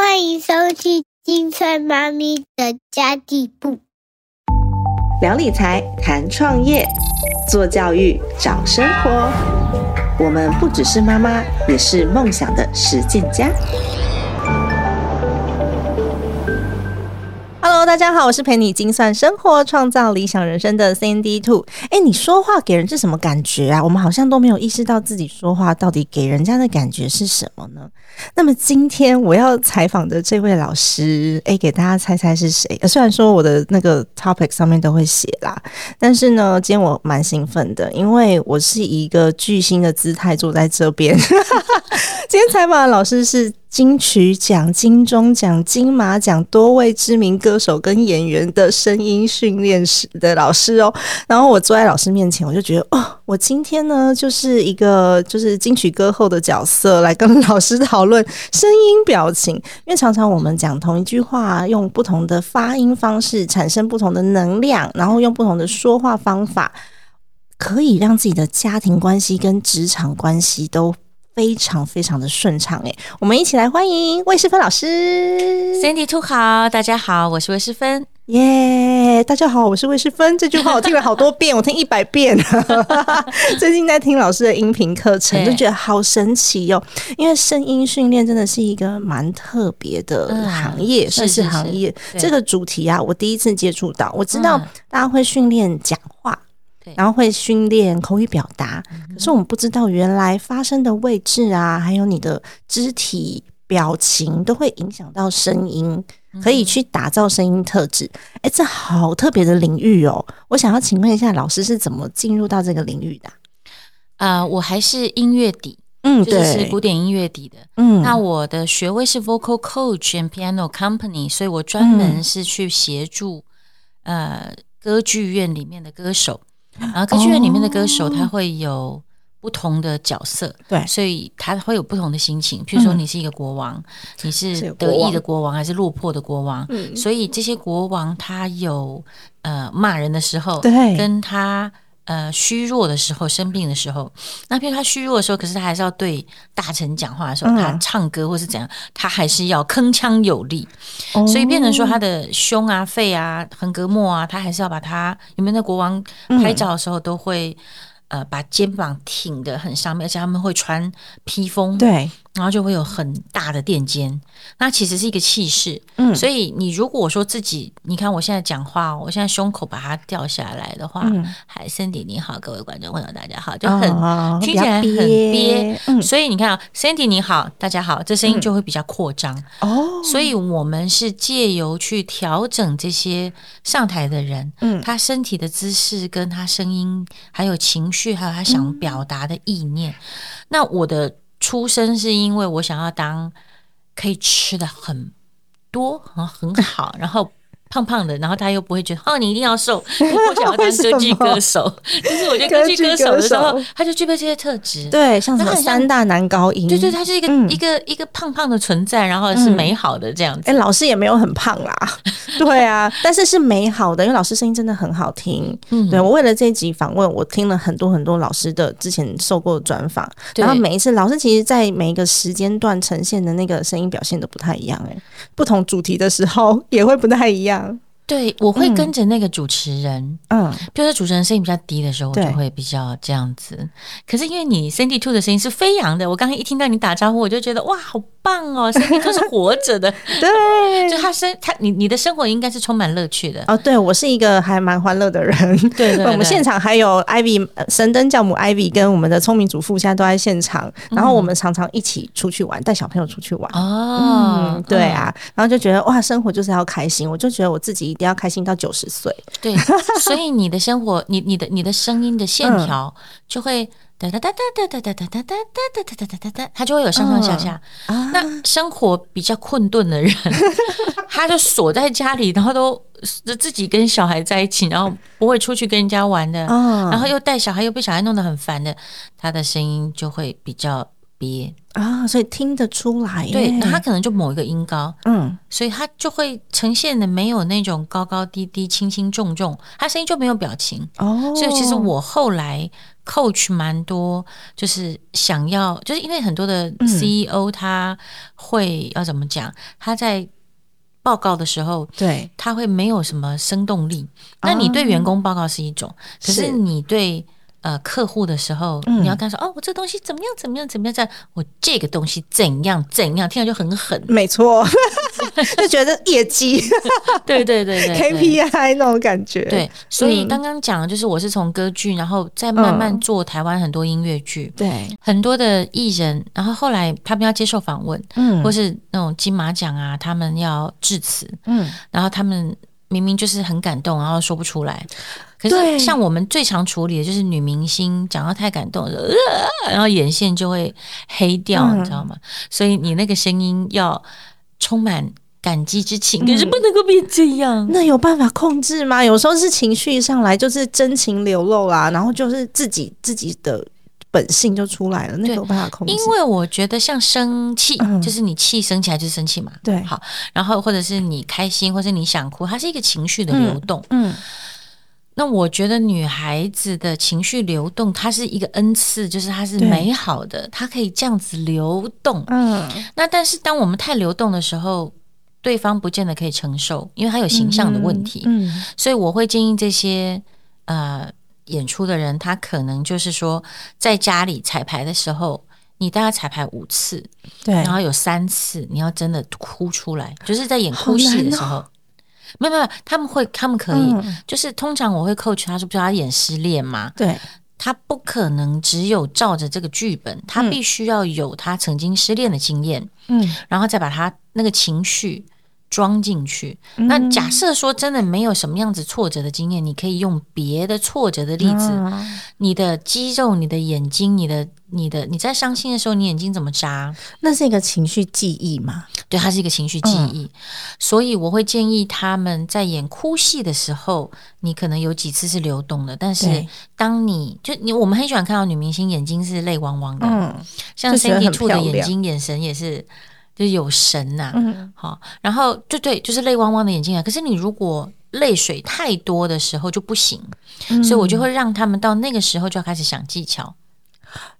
欢迎收听金翠妈咪的家地部。聊理财，谈创业，做教育，找生活。我们不只是妈妈，也是梦想的实践家。Hello，大家好，我是陪你精算生活、创造理想人生的 Cindy Two。哎，你说话给人是什么感觉啊？我们好像都没有意识到自己说话到底给人家的感觉是什么呢？那么今天我要采访的这位老师，哎，给大家猜猜是谁？虽然说我的那个 topic 上面都会写啦，但是呢，今天我蛮兴奋的，因为我是一个巨星的姿态坐在这边。今天采访的老师是。金曲奖、金钟奖、金马奖多位知名歌手跟演员的声音训练师的老师哦。然后我坐在老师面前，我就觉得哦，我今天呢就是一个就是金曲歌后的角色，来跟老师讨论声音表情。因为常常我们讲同一句话，用不同的发音方式产生不同的能量，然后用不同的说话方法，可以让自己的家庭关系跟职场关系都。非常非常的顺畅哎，我们一起来欢迎魏诗芬老师。，Sandy Two 好，大家好，我是魏诗芬。耶，大家好，我是魏诗芬。这句话我听了好多遍，我听一百遍。最近在听老师的音频课程，就觉得好神奇哟。因为声音训练真的是一个蛮特别的行业，算是行业。这个主题啊，我第一次接触到。我知道大家会训练讲话。然后会训练口语表达，可是我们不知道原来发声的位置啊，还有你的肢体表情都会影响到声音，可以去打造声音特质。哎，这好特别的领域哦！我想要请问一下，老师是怎么进入到这个领域的？啊，我还是音乐底，嗯，对，是古典音乐底的。嗯，那我的学位是 Vocal Coach and Piano Company，所以我专门是去协助呃歌剧院里面的歌手。然后歌剧院里面的歌手，他会有不同的角色，对，所以他会有不同的心情。譬如说，你是一个国王，你是得意的国王还是落魄的国王？嗯，所以这些国王他有呃骂人的时候，对，跟他。呃，虚弱的时候，生病的时候，那譬如他虚弱的时候，可是他还是要对大臣讲话的时候，他唱歌或是怎样，他还是要铿锵有力，所以变成说他的胸啊、肺啊、横膈膜啊，他还是要把他。有没有那国王拍照的时候都会呃把肩膀挺得很上面，而且他们会穿披风，对。然后就会有很大的垫肩，那其实是一个气势。嗯，所以你如果说自己，你看我现在讲话，我现在胸口把它掉下来的话，海森迪你好，各位观众朋友大家好，就很听起来很憋。嗯，所以你看啊，Cindy 你好，大家好，这声音就会比较扩张。哦，所以我们是借由去调整这些上台的人，嗯，他身体的姿势跟他声音，还有情绪，还有他想表达的意念。那我的。出生是因为我想要当可以吃的很多很很好，然后。胖胖的，然后他又不会觉得哦，你一定要瘦。我想要当歌剧歌手，就是我觉得歌剧歌手的时候，他就具备这些特质。对，像什么三大男高音，对对，他是一个一个一个胖胖的存在，然后是美好的这样子。哎，老师也没有很胖啦，对啊，但是是美好的，因为老师声音真的很好听。嗯，对我为了这一集访问，我听了很多很多老师的之前受过的专访，然后每一次老师其实，在每一个时间段呈现的那个声音表现都不太一样，哎，不同主题的时候也会不太一样。Ciao. 对，我会跟着那个主持人，嗯，比如说主持人声音比较低的时候，我就会比较这样子。可是因为你 Cindy Two 的声音是飞扬的，我刚刚一听到你打招呼，我就觉得哇，好棒哦，Cindy Two 是活着的，对，就他生他你你的生活应该是充满乐趣的。哦。对我是一个还蛮欢乐的人，对，我们现场还有 Ivy 神灯教母 Ivy 跟我们的聪明主妇现在都在现场，然后我们常常一起出去玩，带小朋友出去玩。哦，对啊，然后就觉得哇，生活就是要开心，我就觉得我自己。一定要开心到九十岁，对，所以你的生活，你你的你的声音的线条就会哒哒哒哒哒哒哒哒哒哒哒哒哒哒哒，它就会有上上下下。那生活比较困顿的人，他就锁在家里，然后都 自己跟小孩在一起，然后不会出去跟人家玩的，然后又带小孩，又被小孩弄得很烦的，他的声音就会比较憋。啊，所以听得出来，对，那他可能就某一个音高，嗯，所以他就会呈现的没有那种高高低低、轻轻重重，他声音就没有表情。哦。所以其实我后来 coach 蛮多，就是想要，就是因为很多的嗯。CEO 他会要怎么讲，他在报告的时候，对，他会没有什么生动力。那你对员工报告是一种，可是是。你对呃客户的时候，嗯。你要跟他说哦，我这东西怎么样怎么样怎么样，在我这个东西怎样怎样，听起来就很狠。没错，就觉得业绩。对对对对对。KPI 那种感觉。对，所以嗯。刚刚讲的就是我是从歌剧，然后再慢慢嗯。做台湾很多音乐剧，对，很多的艺人，然后后来他们要接受访问，嗯。或是那种金马奖啊，他们要致辞，嗯，然后他们明明就是很感动，然后说不出来。可是像我们最常处理的就是女明星讲到太感动了，呃然后眼线就会黑掉，嗯你知道吗？所以你那个声音要充满感激之情，可是不能够变这样。那有办法控制吗？有时候是情绪上来，就是真情流露啦，然后就是自己自己的本性就出来了，那个对有办法控制？因为我觉得像生气，嗯就是你气生起来就是生气嘛，对好，然后或者是你开心，或是你想哭，它是一个情绪的流动。嗯那我觉得女孩子的情绪流动，它是一个恩赐，就是它是美好的，它可以这样子流动。嗯，那但是当我们太流动的时候，对方不见得可以承受，因为他有形象的问题。嗯所以我会建议这些呃演出的人，他可能就是说，在家里彩排的时候，你大概彩排五次，对，然后有三次你要真的哭出来，就是在演哭戏的时候。没有没有，他们会，他们可以，就是通常我会 coach 他说，不是他演失恋嘛，对，他不可能只有照着这个剧本，他必须要有他曾经失恋的经验，嗯，然后再把他那个情绪装进去。那假设说真的没有什么样子挫折的经验，你可以用别的挫折的例子，啊你的肌肉、你的眼睛、你的、你的，你在伤心的时候，你眼睛怎么眨？那是一个情绪记忆嘛？对，它是一个情绪记忆，所以我会建议他们在演哭戏的时候，你可能有几次是流动的，但是当你就你，我们很喜欢看到女明星眼睛是泪汪汪的，嗯像 Cindy 很 Two 的眼睛眼神也是。就是有神呐、嗯好，然后就对，就是泪汪汪的眼睛啊。可是你如果泪水太多的时候就不行，嗯所以我就会让他们到那个时候就要开始想技巧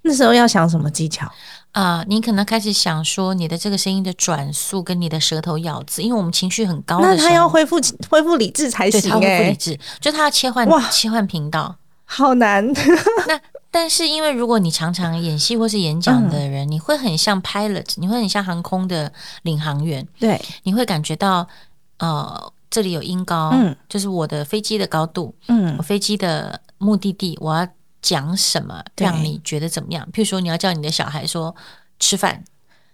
那时候要想什么技巧？啊、你可能开始想说你的这个声音的转速跟你的舌头咬字，因为我们情绪很高那的时候，他要恢复恢复理智才行对他会不哎、理智，就他要切换哇切换频道。好难。那但是因为如果你常常演戏或是演讲的嗯。人，你会很像 pilot，你会很像航空的领航员，对，你会感觉到呃这里有音高，嗯。就是我的飞机的高度，嗯。我飞机的目的地，我要讲什么让你觉得怎么样？譬如说你要叫你的小孩说吃饭。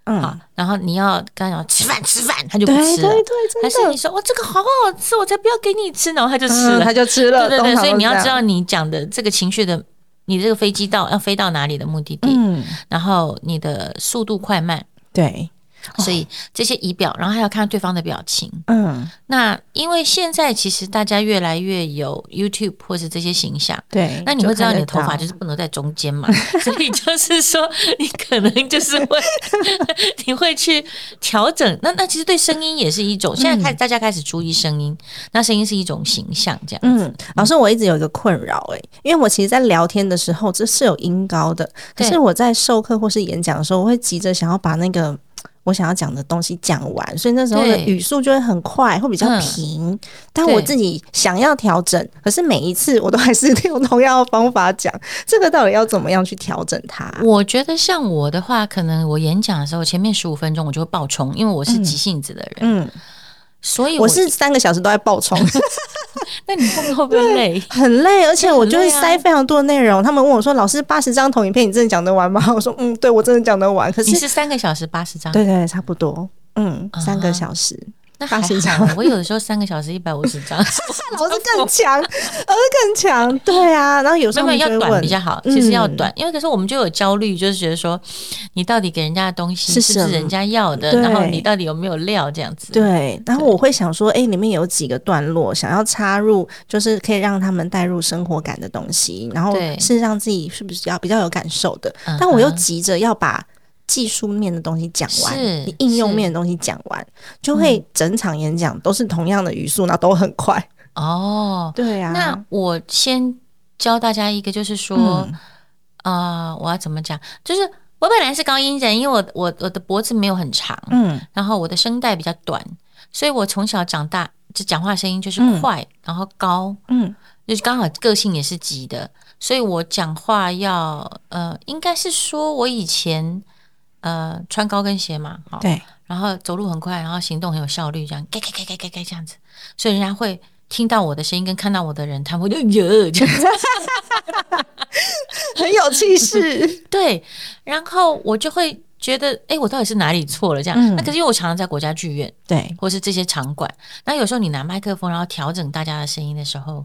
好嗯，，然后你要跟他讲吃饭吃饭，他就不吃了。对对，对还是你说哇这个好好吃，我才不要给你吃，然后他就吃嗯了，他就吃了。对对对，所以你要知道你讲的这个情绪的，你这个飞机到要飞到哪里的目的地，嗯，然后你的速度快慢，对，所以这些仪表，然后还要看对方的表情。嗯，那因为现在其实大家越来越有 YouTube 或是这些形象。对。那你会知道你的头发就是不能在中间嘛，所以就是说你可能就是会，你会去调整。那那其实对声音也是一种，现在开始大家开始注意声音，那声音是一种形象这样子。嗯，老师，我一直有一个困扰哎、因为我其实，在聊天的时候，这是有音高的，可是我在授课或是演讲的时候，我会急着想要把那个我想要讲的东西讲完，所以那时候的语速就会很快，会比较嗯。平。但我自己想要调整，可是每一次我都还是用同样的方法讲，这个到底要怎么样去调整它？我觉得像我的话，可能我演讲的时候前面十五分钟我就会爆冲，因为我是急性子的人，嗯，所以我是三个小时都在爆冲，那你后面会不会累？很累，而且我就会很累啊塞非常多的内容。他们问我说：“老师，八十张投影片你真的讲得完吗？” 我说：“嗯，对我真的讲得完。”可是你是三个小时八十张，对对，差不多，嗯，啊三个小时，那还80好。我有的时候三个小时一百五十张，老师更强，老师更强，对啊。然后有时候要短比较好，嗯其实要短，因为可是我们就有焦虑，就是觉得说你到底给人家的东西是不是人家要的，然后你到底有没有料这样子？对，然后我会想说，哎、里面有几个段落想要插入，就是可以让他们带入生活感的东西，然后是让自己是不是要比较有感受的。但我又急着要把技术面的东西讲完，是你应用面的东西讲完，就会整场演讲都是同样的语速，然后都很快。哦，对啊，那我先教大家一个，就是说，嗯。呃，我要怎么讲？就是我本来是高音人，因为我我我的脖子没有很长，嗯。然后我的声带比较短，所以我从小长大就讲话声音就是快，然后高，嗯。就是刚好个性也是急的，所以我讲话要呃，应该是说我以前呃穿高跟鞋嘛，好，对，然后走路很快，然后行动很有效率，这样，该该该该该该这样子，所以人家会听到我的声音跟看到我的人，他们会就哟这样子，很有气势。对，然后我就会觉得，哎，我到底是哪里错了？这样，嗯。那可是因为我常常在国家剧院对，或是这些场馆，那有时候你拿麦克风然后调整大家的声音的时候，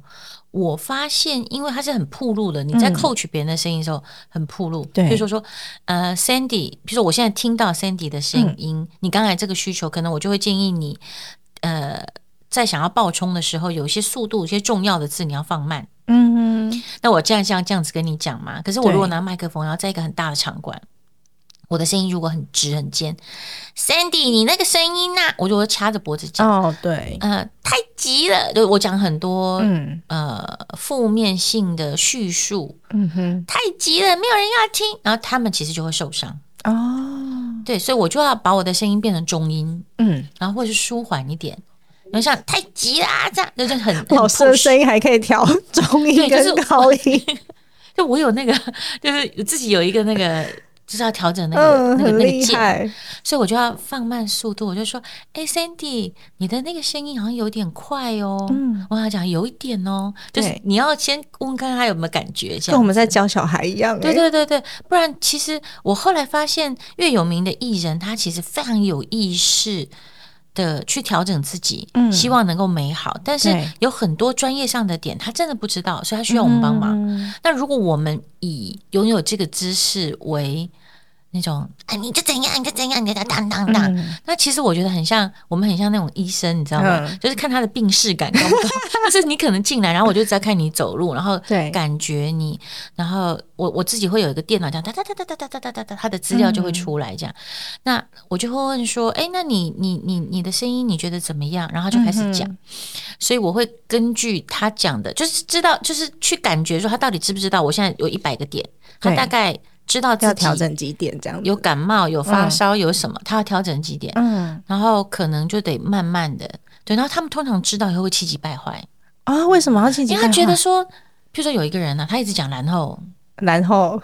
我发现，因为它是很铺路的，你在嗯 coach 别人的声音的时候很铺路。对比如说说，呃，Sandy，比如说我现在听到 Sandy 的声音，你刚才这个需求，可能我就会建议你，呃，在想要爆冲的时候，有一些速度、有些重要的字你要放慢。嗯哼，那我这样这样这样子跟你讲嘛？可是我如果拿麦克风，然后在一个很大的场馆，我的声音如果很直很尖，Sandy，你那个声音呐、我就会掐着脖子讲。哦，对，呃，太急了，就我讲很多、嗯呃负面性的叙述，嗯哼，太急了，没有人要听，然后他们其实就会受伤。哦，对，所以我就要把我的声音变成中音，嗯，然后或者是舒缓一点。然后像太急啦，这样就是很师的声音还可以调中音对就是跟高音，就我有那个，就是自己有一个那个，就是要调整那个、嗯，那个那个键，所以我就要放慢速度。我就说：“哎、c i n d y 你的那个声音好像有点快哦。”嗯，我跟他讲有一点哦，就是你要先问看他有没有感觉，这样。跟我们在教小孩一样，对哎，对对对，不然其实我后来发现，越有名的艺人，他其实非常有意识的去调整自己，嗯希望能够美好。但是有很多专业上的点，他真的不知道，所以他需要我们帮忙。嗯那如果我们以拥有这个知识为那种，啊，你就怎样，你就怎样，你就当当当，嗯那其实我觉得很像，我们很像那种医生，你知道吗？嗯就是看他的病视感高不高。就是你可能进来，然后我就在看你走路，然后对感觉你，然后我我自己会有一个电脑，这样哒哒哒哒哒哒哒哒哒哒，他的资料就会出来，这样。那我就会问说，哎，那你你你你的声音你觉得怎么样？然后就开始讲。嗯所以我会根据他讲的，就是知道，就是去感觉说他到底知不知道。我现在有一百个点，他大概知道自己要调整几点这样子，有感冒、有发烧、有什么，他要调整几点，嗯。然后可能就得慢慢的对。然后他们通常知道以后会气急败坏，啊，为什么要气急因为他？觉得说，譬如说有一个人呢、他一直讲然后，然后。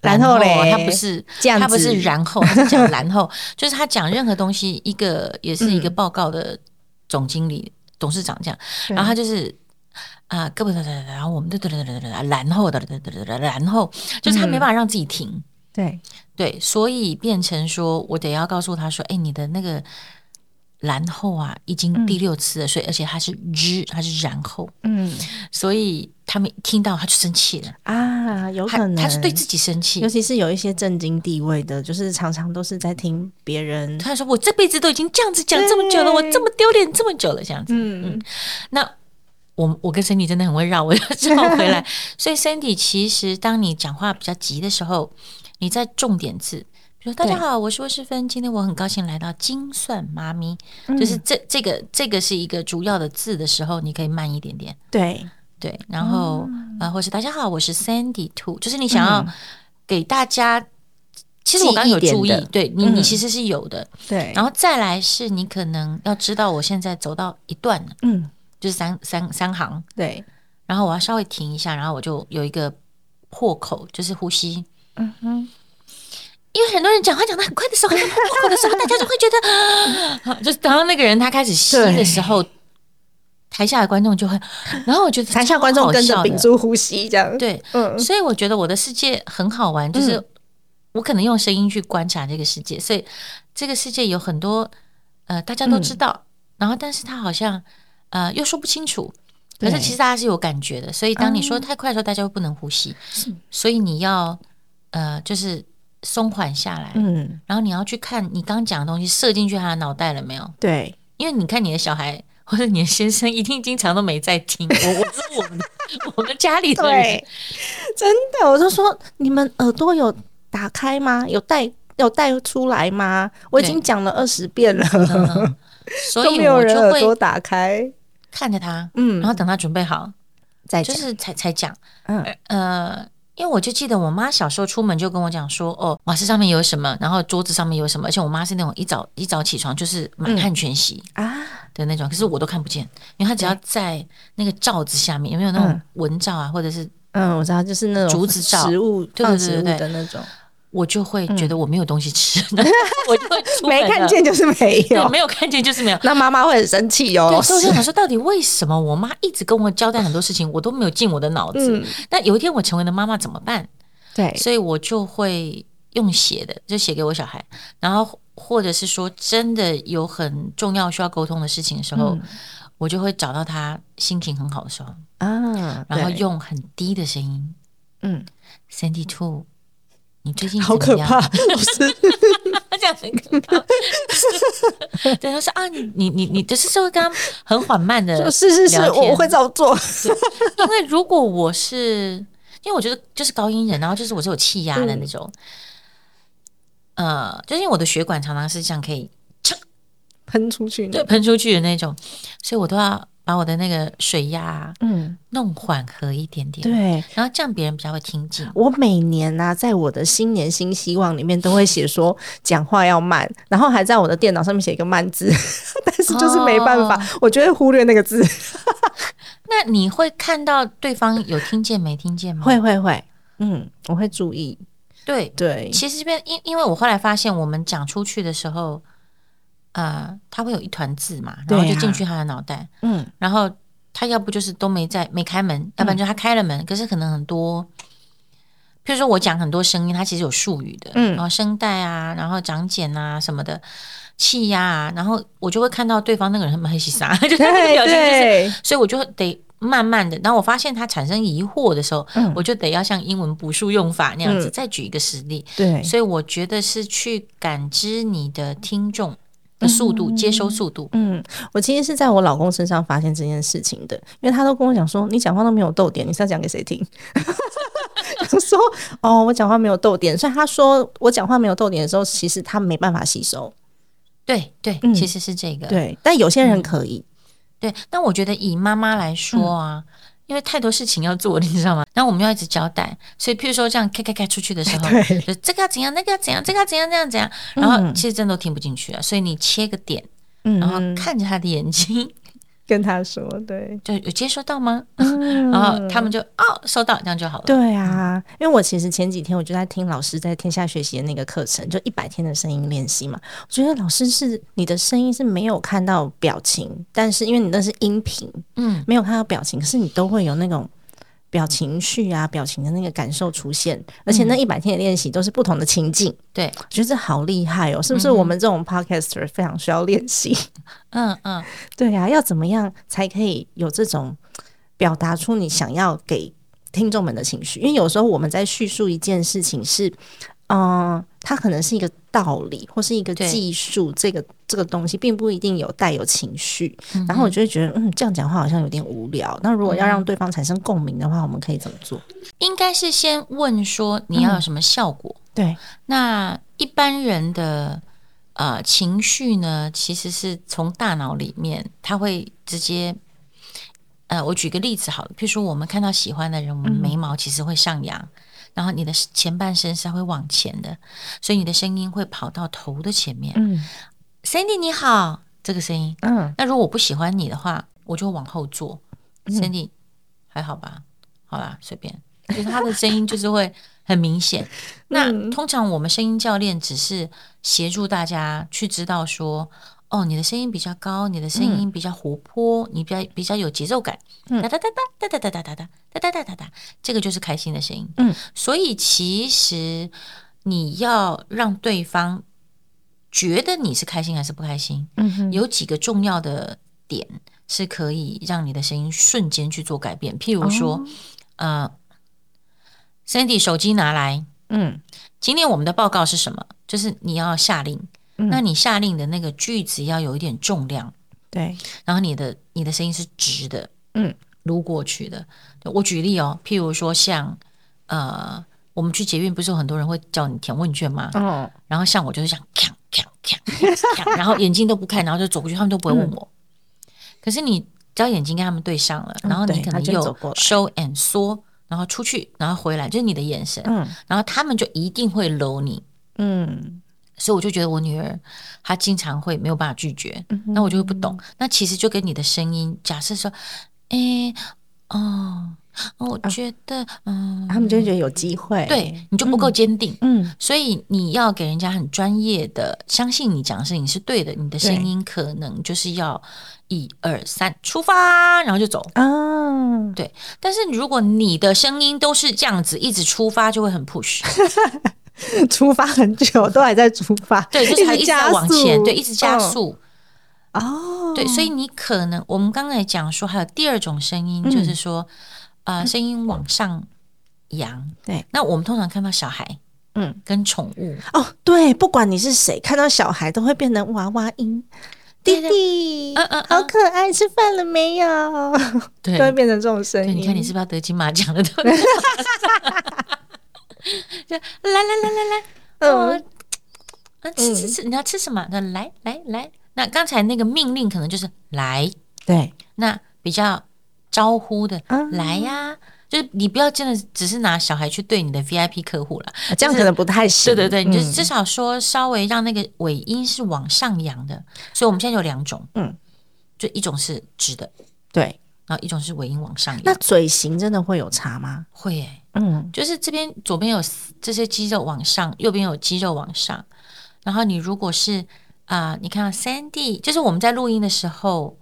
然后嘞，他不是这样，他不是然后，他是讲然后，就是他讲任何东西，一个也是一个嗯。报告的总经理、董事长这样，然后他就是。啊，胳膊哒哒哒，然后我们哒哒哒哒哒哒，然后哒哒哒哒哒，然后就是他没办法让自己停，对，对，所以变成说我得要告诉他说，哎，你的那个然后啊，已经第六次了，所以而且他是之，他是然后，嗯。所以他们一听到他就生气了，啊，有可能他是对自己生气尤，其是有一些正经地位的，就是常常都是在听别人，他说我这辈子都已经这样子讲这么久了，我这么丢脸这么久了，这样子，嗯。嗯。那。我我跟 Sandy 真的很会绕，我要 绕回来。所以 Sandy 其实当你讲话比较急的时候，你在重点字，比如大家好，我是魏世芬，今天我很高兴来到精算妈咪，嗯。就是这这个这个是一个主要的字的时候，你可以慢一点点，对，对，然后、呃，或是大家好，我是 Sandy Two，就是你嗯。想要给大家，其实我刚刚有注意对你你嗯。其实是有的，对，然后再来是你可能要知道我现在走到一段了，嗯，就是三三三行，对，然后我要稍微停一下，然后我就有一个破口，就是呼吸。嗯哼，因为很多人讲话讲的很快的时候，很破口的时候，大家就会觉得，啊 就是等到那个人他开始吸的时候，台下的观众就会，然后我觉得台下观众跟着屏住呼吸这样，，对，嗯。所以我觉得我的世界很好玩，就是嗯。我可能用声音去观察这个世界，所以这个世界有很多呃大家都知道，然后但是他好像呃又说不清楚。可是其实大家是有感觉的，所以当你说太快的时候，大家又不能呼吸，所以你要呃就是松缓下来，嗯，然后你要去看你刚刚讲的东西射进去他的脑袋了没有？对，因为你看你的小孩或者你的先生一定经常都没在听，我我是我们 我们家里的人，真的，我就说你们耳朵有打开吗？有带有带出来吗？我已经讲了二十遍了，嗯 所以我就会打开。看着他，嗯。然后等他准备好，再，就是才才讲。嗯。呃，因为我就记得我妈小时候出门就跟我讲说，哦，瓦斯上面有什么，然后桌子上面有什么，而且我妈是那种一早一早起床就是满汉全席啊。的那种，可是我都看不见，因为她只要在那个罩子下面，有没有那种蚊罩啊，或者是嗯，我知道，就是那种竹子罩。食物对对对的那种，我就会觉得我没有东西吃，我就会没看见就是没对，有。没有看见就是没有。那妈妈会很生气对，哦。所以我就想说，到底为什么我妈一直跟我交代很多事情，我都没有进我的脑子？嗯有一天我成为了妈妈怎么办？对，所以我就会用写的，就写给我小孩，然后或者是说真的有很重要需要沟通的事情的时候，嗯我就会找到他心情很好的时候，啊，然后用很低的声音嗯，，Sandy Two，你最近好怎么样可怕，老师。这样很可怕。对，他说啊，你你你你就是说刚刚很缓慢的，是是是，我我会照做。因为如果我是，因为我觉得就是高音人，然后就是我是有气压的那种，呃，就是因为我的血管常常是这样可以喷出去的。对喷出去的那种，所以我都要把我的那个水压啊嗯，弄缓和一点点，，对。然后这样别人比较会听进。我每年呢、在我的新年新希望里面都会写说讲话要慢，然后还在我的电脑上面写一个慢字，但是就是没办法，哦我就会忽略那个字。那你会看到对方有听见没听见吗？会会会，嗯，我会注意。对，对，其实这边因因为我后来发现，我们讲出去的时候，呃，他会有一团字嘛，然后就进去他的脑袋，嗯。然后他要不就是都没在没开门，要不然就他开了门，可是可能很多，譬如说我讲很多声音，它其实有术语的，嗯。然后声带啊，然后长茧啊什么的，气压啊，然后我就会看到对方那个人很很喜啥，就是那个表情就是，对，所以我就得。慢慢的，然后我发现他产生疑惑的时候，嗯。我就得要像英文补数用法那样子，嗯。再举一个实例。对，所以我觉得是去感知你的听众的速度、接收速度。嗯，我其实是在我老公身上发现这件事情的，因为他都跟我讲说，你讲话都没有逗点，你是要讲给谁听？就说哦，我讲话没有逗点，所以他说我讲话没有逗点的时候，其实他没办法吸收。对对，嗯其实是这个。对，但有些人可以。对，但我觉得以妈妈来说啊。因为太多事情要做，你知道吗？然后我们要一直交代，所以譬如说这样开开开出去的时候，就这个要怎样，那个要怎样，这个要怎样，这样怎样，然后其实真的都听不进去啊。所以你切个点，嗯，然后看着他的眼睛，跟他说，对，就有接收到吗？嗯 然后他们就哦收到，这样就好了。对啊，因为我其实前几天我就在听老师在天下学习的那个课程，就一百天的声音练习嘛。我觉得老师是你的声音是没有看到表情，但是因为你那是音频，嗯，没有看到表情，可是你都会有那种表情绪啊、表情的那个感受出现，而且那一百天的练习都是不同的情境，对，我觉得这好厉害哦！是不是我们这种 podcaster 非常需要练习？嗯嗯，对呀、要怎么样才可以有这种表达出你想要给听众们的情绪？因为有时候我们在叙述一件事情是，嗯、它可能是一个道理或是一个技术，这个这个东西并不一定有带有情绪。嗯然后我就会觉得，嗯，这样讲话好像有点无聊。那如果要让对方产生共鸣的话，我们可以怎么做？应该是先问说你要有什么效果。对，那一般人的呃情绪呢，其实是从大脑里面，他会直接。呃，我举个例子好了，譬如说我们看到喜欢的人，我们眉毛其实会上扬，然后你的前半身是会往前的，所以你的声音会跑到头的前面。嗯 Sandy 你好，这个声音。嗯，那如果我不喜欢你的话，我就往后坐。Cindy 还好吧？好啦，随便。就是他的声音就是会很明显。那通常我们声音教练只是协助大家去知道说，哦，你的声音比较高，你的声音比较活泼，你比较比较有节奏感，哒哒哒哒哒哒哒哒哒哒哒哒哒哒哒，这个就是开心的声音。嗯，所以其实你要让对方觉得你是开心还是不开心，嗯哼，有几个重要的点是可以让你的声音瞬间去做改变。譬如说，呃，Sandy 手机拿来，嗯今天我们的报告是什么？就是你要下令，嗯。那你下令的那个句子要有一点重量，对，然后你的你的声音是直的，嗯，撸过去的。我举例哦，譬如说像呃，我们去捷运不是有很多人会叫你填问卷吗？哦，然后像我就是这样，锵锵锵锵锵，然后眼睛都不看，然后就走过去，他们都不会问我。可是你只要眼睛跟他们对上了，嗯然后你可能又就走过来。show and 缩然后出去，然后回来，就是你的眼神，嗯。然后他们就一定会搂你。嗯所以我就觉得我女儿她经常会没有办法拒绝，那我就会不懂。那其实就跟你的声音，假设说，诶，哦，我觉得，嗯，他们就会觉得有机会，对你就不够坚定。嗯。所以你要给人家很专业的，相信你讲的事情是对的，你的声音可能就是要一二三出发，然后就走。啊，对，但是如果你的声音都是这样子，一直出发，就会很 push，出发很久都还在出发，对，就是还一直在往前，对，一直加嗯速。哦，对，所以你可能我们刚才讲说，还有第二种声音，嗯就是说，呃，声音往上扬。对，那我们通常看到小孩嗯，跟宠物，哦，对，不管你是谁，看到小孩都会变成娃娃音。弟弟，嗯嗯嗯好可爱，吃饭了没有？对 都会变成这种声，音。你看你是不是要得金马奖了？就来来来来来，嗯。吃吃吃，你要吃什么？那来来来，那刚才那个命令可能就是来，对，那比较招呼的啊。来呀，就是你不要真的只是拿小孩去对你的 VIP 客户了，这样可能不太行。对对对，你就嗯。至少说稍微让那个尾音是往上扬的。所以我们现在有两种，嗯，就一种是直的，对。然后一种是尾音往上扬。那。嘴型真的会有差吗？会耶、嗯，就是这边左边有这些肌肉往上，右边有肌肉往上。然后你如果是啊、你看到 Sandy，就是我们在录音的时候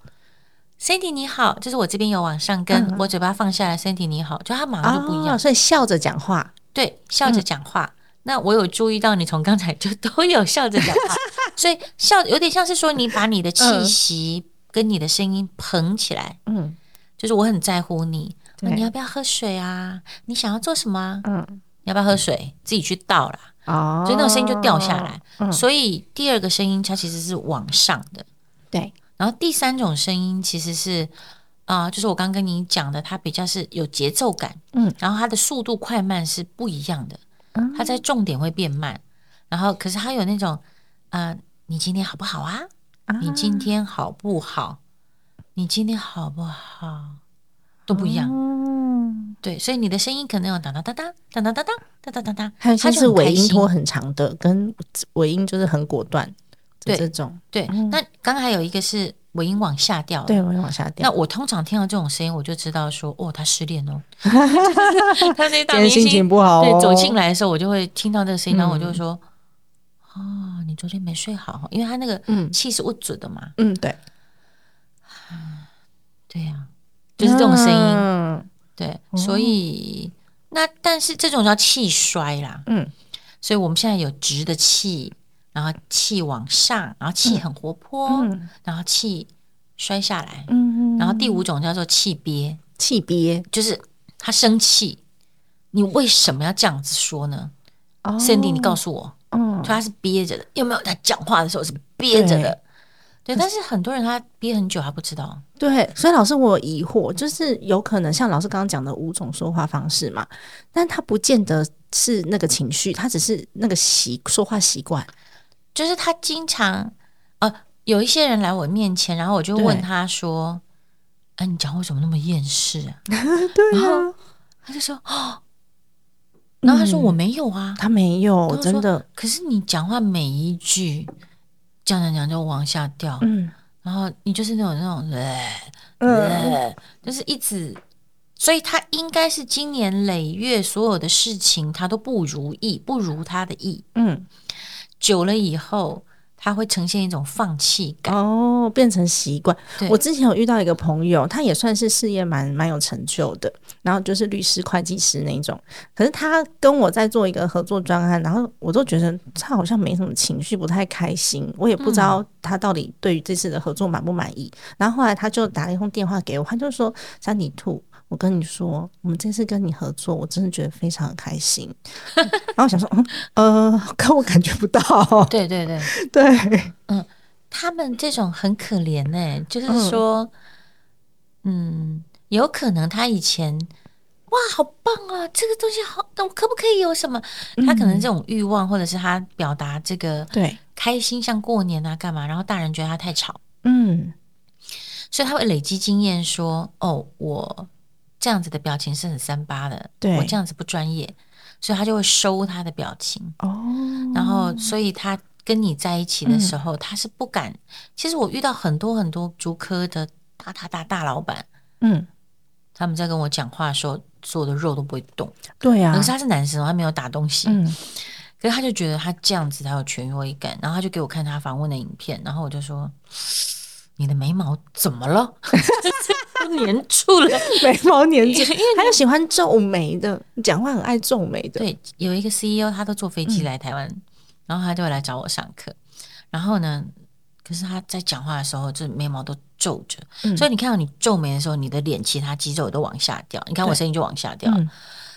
，Sandy 你好，就是我这边有往上，跟我嘴巴放下来，Sandy 你好，就他马上就不一样。哦，所以笑着讲话。对，笑着讲话。那我有注意到你从刚才就都有笑着讲话，所以笑有点像是说你把你的气息跟你的声音捧起来，嗯就是我很在乎你，对你要不要喝水啊？你想要做什么啊？嗯，你要不要喝水？自己去倒啦。哦，所以那个声音就掉下来。嗯所以第二个声音它其实是往上的，对，然后第三种声音其实是啊、就是我刚跟你讲的，它比较是有节奏感，嗯，然后它的速度快慢是不一样的，嗯它在重点会变慢，然后可是它有那种啊、你今天好不好啊？你今天好不好？你今天好不好？都不一样，嗯，对，所以你的声音可能有当当当当当当当当当当当当，还有像它就是尾音拖很长的，跟尾音就是很果断的对这种。对，那刚刚还有一个是尾音往下掉。对，尾音往下掉。那。我通常听到这种声音，我就知道说，哦，他失恋哦。他那大明心情不好哦。对，走进来的时候，我就会听到这个声音，然后我就说，哦，你昨天没睡好哦，因为他那个嗯。气是不准的嘛。嗯，对，对呀、就是这种声音。嗯对，所以那但是这种叫气衰啦。嗯，所以我们现在有直的气，然后气往上，然后气很活泼，嗯然后气摔下来。嗯，然后第五种叫做气憋。气憋就是他生气，你为什么要这样子说呢哦？Cindy，你告诉我，嗯所以他是憋着的，有没有？他讲话的时候是憋着的，对。但是很多人他憋很久，还不知道，对，所以老师我有疑惑，就是有可能像老师刚刚讲的五种说话方式嘛，但他不见得是那个情绪，他只是那个习说话习惯。就是他经常呃，有一些人来我面前，然后我就问他说：“哎、你讲话为什么那么厌世啊 对然后他就说：“哦。”然后他说：“我没有啊。他没有我真的，可是你讲话每一句讲讲讲就往下掉，嗯。然后你就是那种那种，呃嗯。呃，就是一直，所以他应该是今年累月所有的事情他都不如意，不如他的意，嗯，久了以后他会呈现一种放弃感。哦，变成习惯。我之前有遇到一个朋友，他也算是事业蛮蛮有成就的，然后就是律师、会计师那种。可是他跟我在做一个合作专案，然后我都觉得他好像没什么情绪，不太开心。我也不知道他到底对于这次的合作满不满意。然后后来他就打了一通电话给我，他就说：“三底兔，我跟你说，我们这次跟你合作，我真的觉得非常开心。”然后我想说，嗯呃，可我感觉不到，对 对对，对，嗯他们这种很可怜呢、就是说，嗯有可能他以前。哇，好棒啊！这个东西好，那我可不可以有什么？他可能这种欲望，或者是他表达这个对，开心，像过年啊，干嘛？然后大人觉得他太吵，嗯。所以他会累积经验，说：“哦，我这样子的表情是很三八的，对。我这样子不专业，所以他就会收他的表情，哦，然后所以他跟你在一起的时候，他是不敢。其实我遇到很多很多足科的大大大大老板，嗯，他们在跟我讲话的时候，所有的肉都不会动，对啊。可，是他是男生哦，他没有打东西，嗯。可是他就觉得他这样子才有权威感，然后他就给我看他访问的影片，然后我就说。你的眉毛怎么了？都 粘住了。眉毛粘住，还有喜欢皱眉的，讲话很爱皱眉的，对，有一个 CEO，他都坐飞机嗯来台湾，然后他就会来找我上课。然后呢，可是他在讲话的时候，这眉毛都皱着，嗯所以你看到你皱眉的时候，你的脸其他肌肉都往下掉。你看我对声音就往下掉，嗯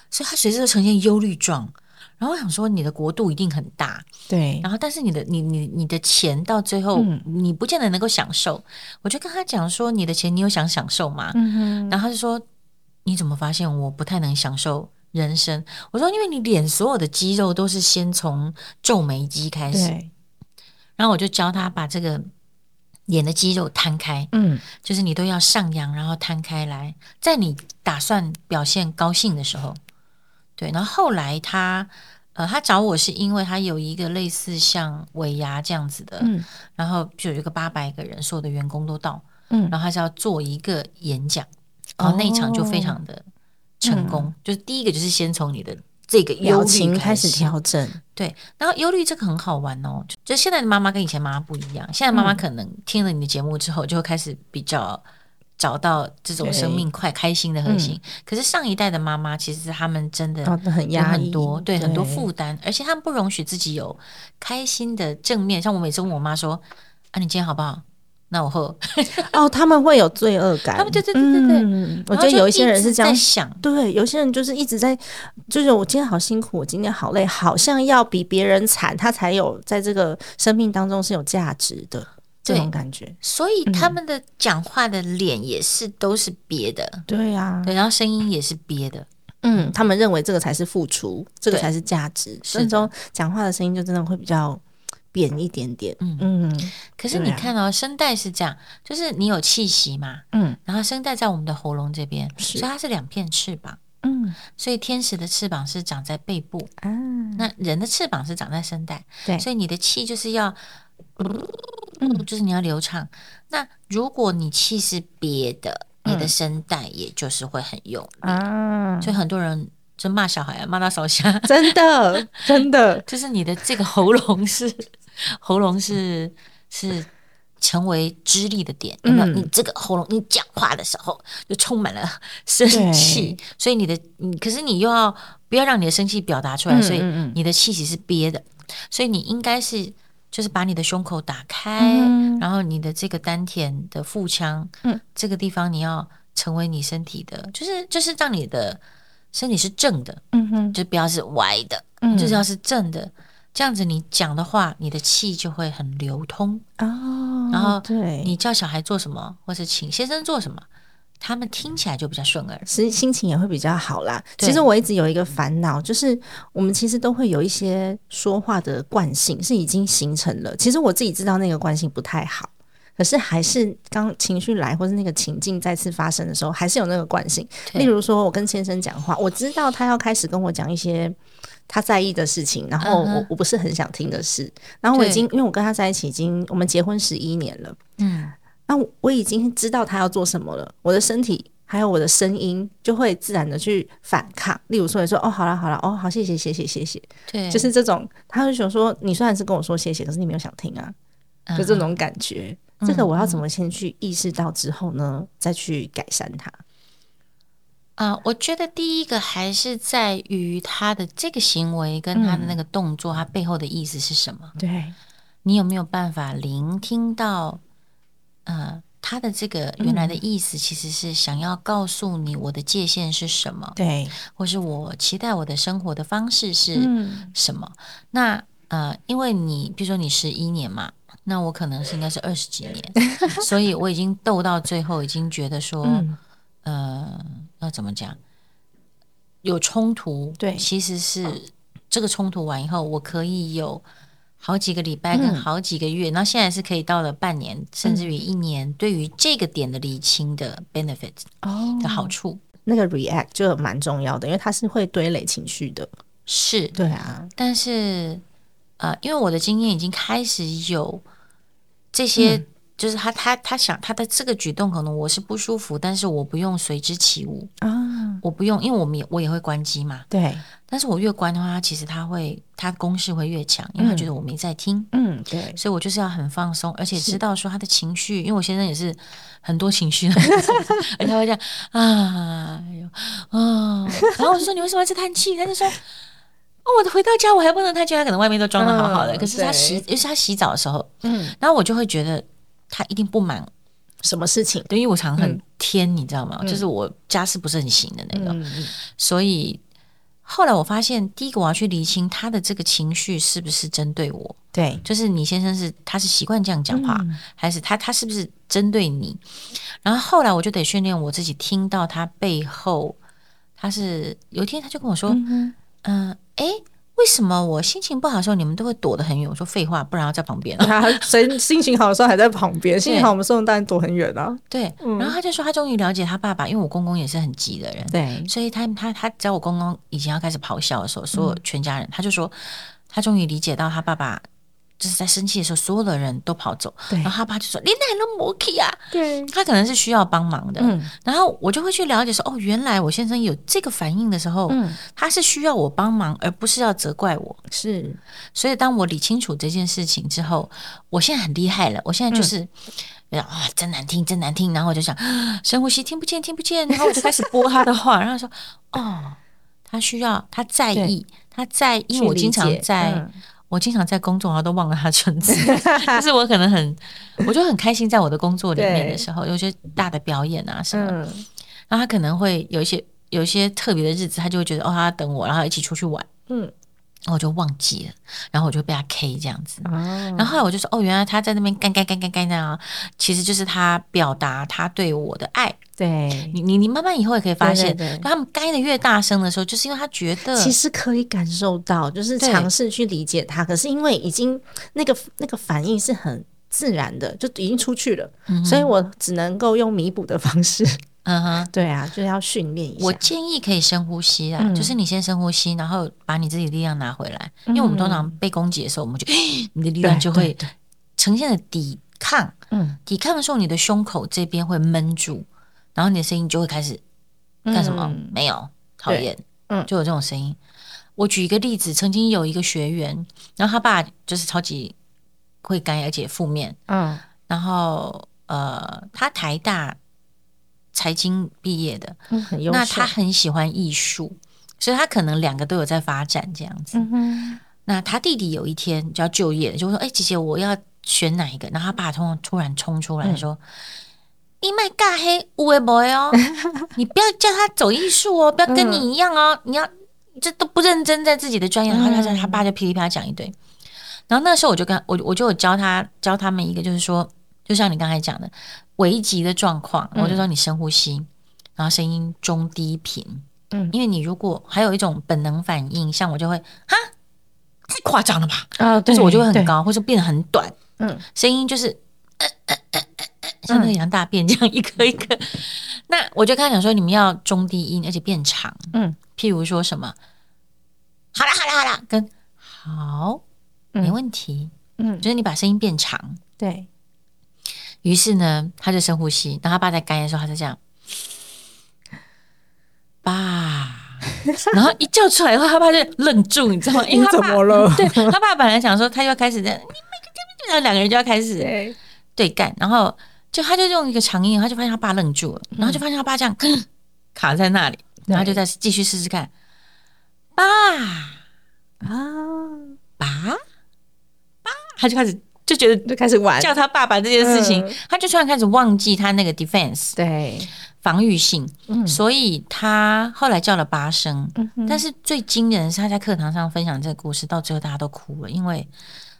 所以他随时都呈现忧虑状。然后我想说，你的国度一定很大，对，然后但是你的你你你的钱到最后，嗯你不见得能够享受。我就跟他讲说，你的钱你有想享受吗？嗯，然后他就说：“你怎么发现我不太能享受人生？”我说：“因为你脸所有的肌肉都是先从皱眉肌开始。，”然后我就教他把这个脸的肌肉摊开，嗯就是你都要上扬，然后摊开来，在你打算表现高兴的时候，对。然后后来他呃，他找我是因为他有一个类似像尾牙这样子的，嗯然后就有一个八百个人，所有的员工都到，嗯，然后他是要做一个演讲，然后那一场就非常的成功。就是第一个就是先从你的这个忧表虑情开始始调整，对，然后忧虑这个很好玩哦，就就现在的妈妈跟以前妈妈不一样，现在妈妈可能听了你的节目之后，就会开始比较找到这种生命快开心的核心。可是上一代的妈妈，其实他们真的哦，很压抑，很多对很多负担，而且他们不容许自己有开心的正面。像我每次问我妈说：“啊，你今天好不好？”那我后，哦，他们会有罪恶感，他们对对对对对。嗯我觉得有一些人是这样想，对，有些人就是一直在，就是我今天好辛苦，我今天好累，好像要比别人惨，他才有在这个生命当中是有价值的这种感觉。所以他们的讲话的脸也是都是憋的，对呀、对，然后声音也是憋的。嗯，他们认为这个才是付出，这个才是价值，是的。那种讲话的声音就真的会比较扁一点点。嗯。嗯。可是你看哦，声带是这样，就是你有气息嘛，嗯。然后声带在我们的喉咙这边，所以它是两片翅膀。嗯。所以天使的翅膀是长在背部，啊，那人的翅膀是长在声带。对。所以你的气就是要，嗯，就是你要流畅。那如果你气是憋的，你的声带也就是会很用。啊，所以很多人就骂小孩啊，骂到烧瞎，真的真的，就是你的这个喉咙是喉咙是是成为支力的点，有没有？嗯你这个喉咙，你讲话的时候就充满了生气，所以你的你可是你又要不要让你的生气表达出来，嗯所以你的气息是憋的，所以你应该是就是把你的胸口打开，嗯。然后你的这个丹田的腹腔，嗯，这个地方你要成为你身体的，就是就是让你的身体是正的，嗯哼，就不要是歪的，嗯。就是要是正的。这样子你讲的话，你的气就会很流通。哦，然后对。你叫小孩做什么，或是请先生做什么，他们听起来就比较顺耳。其实心情也会比较好啦。其实我一直有一个烦恼，就是我们其实都会有一些说话的惯性是已经形成了。其实我自己知道那个惯性不太好，可是还是刚情绪来或是那个情境再次发生的时候，还是有那个惯性。例如说，我跟先生讲话，我知道他要开始跟我讲一些。他在意的事情，然后嗯我我不是很想听的事，然后我已经因为我跟他在一起已经我们结婚十一年了，嗯，那我我已经知道他要做什么了，我的身体还有我的声音就会自然的去反抗。例如说，你说哦，好了好了，哦好，谢谢谢谢谢谢，对，就是这种，他会想说，你虽然是跟我说谢谢，可是你没有想听啊，就这种感觉。这个我要怎么先去意识到之后呢，再去改善它？啊、我觉得第一个还是在于他的这个行为跟他的那个动作，他背后的意思是什么？对，你有没有办法聆听到？呃，他的这个原来的意思其实是想要告诉你我的界限是什么，对，或是我期待我的生活的方式是嗯什么？那呃，因为你比如说你十一年嘛，那我可能是应该是二十几年，所以我已经斗到最后，已经觉得说，嗯呃，要怎么讲？有冲突，对其实是这个冲突完以后，我可以有好几个礼拜跟嗯好几个月，那、现在是可以到了半年，甚至于一年，对于这个点的理清的 benefit 哦的好处。那个 react 就蛮重要的，因为它是会堆垒情绪的。是，对啊，但是呃，因为我的经验已经开始有这些。就是他，他他想他的这个举动，可能我是不舒服，但是我不用随之起舞啊，我不用，因为我们也我也会关机嘛，对。但是我越关的话，其实他会他攻势会越强，因为他觉得我没在听，嗯，对。所以我就是要很放松，而且知道说他的情绪，因为我先生也是很多情绪，而且他会这样啊，啊，然后我就说你为什么要叹气？他就说哦，我回到家我还不能叹气，他可能外面都装的好好的，可是他洗，尤其他洗澡的时候，嗯，然后我就会觉得。他一定不满什么事情，对，因为我常很天，你知道吗？就是我家事不是很行的那个，所以后来我发现，第一个我要去理清他的这个情绪是不是针对我。对，就是你先生是他是习惯这样讲话，还是他他是不是针对你？然后后来我就得训练我自己，听到他背后，他是有一天他就跟我说，嗯，哎。为什么我心情不好的时候，你们都会躲得很远？我说废话，不然要在旁边。他谁心情好的时候还在旁边？心情好，我们送当然躲很远啊。对，然后他就说他终于了解他爸爸，因为我公公也是很急的人。对，所以他他他在我公公以前要开始咆哮的时候，所有全家人他就说他终于理解到他爸爸。就是在生气的时候，所有的人都跑走，然后他爸就说：“你奶了摩奇啊！”对，他可能是需要帮忙的。嗯，然后我就会去了解说：“哦，原来我先生有这个反应的时候，嗯，他是需要我帮忙，而不是要责怪我。”是，所以当我理清楚这件事情之后，我现在很厉害了。我现在就是啊，真难听，真难听。然后我就想深呼吸，听不见，听不见。然后我就开始播他的话，然后说：“哦，他需要，他在意，他在，因为我经常在。”我经常在公众号都忘了他存在，就是我可能很，我就很开心在我的工作里面的时候，有些大的表演啊什么，然后他可能会有一些有一些特别的日子，他就会觉得哦，他等我，然后一起出去玩，嗯，然后我就忘记了，然后我就被他 K 这样子，然后后来我就说哦，原来他在那边干干干干干样，其实就是他表达他对我的爱。对你，你你慢慢以后也可以发现，他们该的越大声的时候，就是因为他觉得其实可以感受到，就是尝试去理解他。可是因为已经那个那个反应是很自然的，就已经出去了，所以我只能够用弥补的方式。嗯哼，对啊，就是要训练一下。我建议可以深呼吸啊，就是你先深呼吸，然后把你自己的力量拿回来。因为我们通常被攻击的时候，我们就 你的力量就会呈现的抵抗。嗯，抵抗的时候，你的胸口这边会闷住。然后你的声音就会开始干什么？没有讨厌，嗯，就有这种声音。我举一个例子，曾经有一个学员，然后他爸就是超级会干，而且负面，嗯，然后呃，他台大财经毕业的，嗯，很。那他很喜欢艺术，所以他可能两个都有在发展这样子。嗯那他弟弟有一天就要就业，就说：“哎，姐姐，我要选哪一个？”然后他爸突突然冲出来说。你卖尬黑乌为 boy 哦，你不要叫他走艺术哦，不要跟你一样哦，你要这都不认真在自己的专业，然后他他爸就噼里啪啦讲一堆，然后那时候我就跟我我就有教他教他们一个，就是说，就像你刚才讲的危急的状况，我就说你深呼吸，然后声音中低频，嗯，因为你如果还有一种本能反应，像我就会哈太夸张了吧？啊，但是我就会很高，或者变得很短，嗯，声音就是。像那个羊大便这样一颗一颗，那我就跟他讲说，你们要中低音，而且变长。嗯，譬如说什么，好啦好啦好啦，跟好，没问题。嗯，就是你把声音变长。对。于是呢，他就深呼吸。当他爸在干的时候，他就这样，爸。然后一叫出来以后，他爸就愣住，你知道吗？因为怎么了？对他爸本来想说，他又要开始在，你每个然后两个人就要开始对干，然后。就他就用一个长音，他就发现他爸愣住了，然后就发现他爸这样卡在那里，然后就再继续试试看，爸啊爸爸，他就开始就觉得就开始玩。叫他爸爸这件事情，他就突然开始忘记他那个 defense 对。防御性，所以他后来叫了八声，但是最惊人是他在课堂上分享这个故事，到最后大家都哭了，因为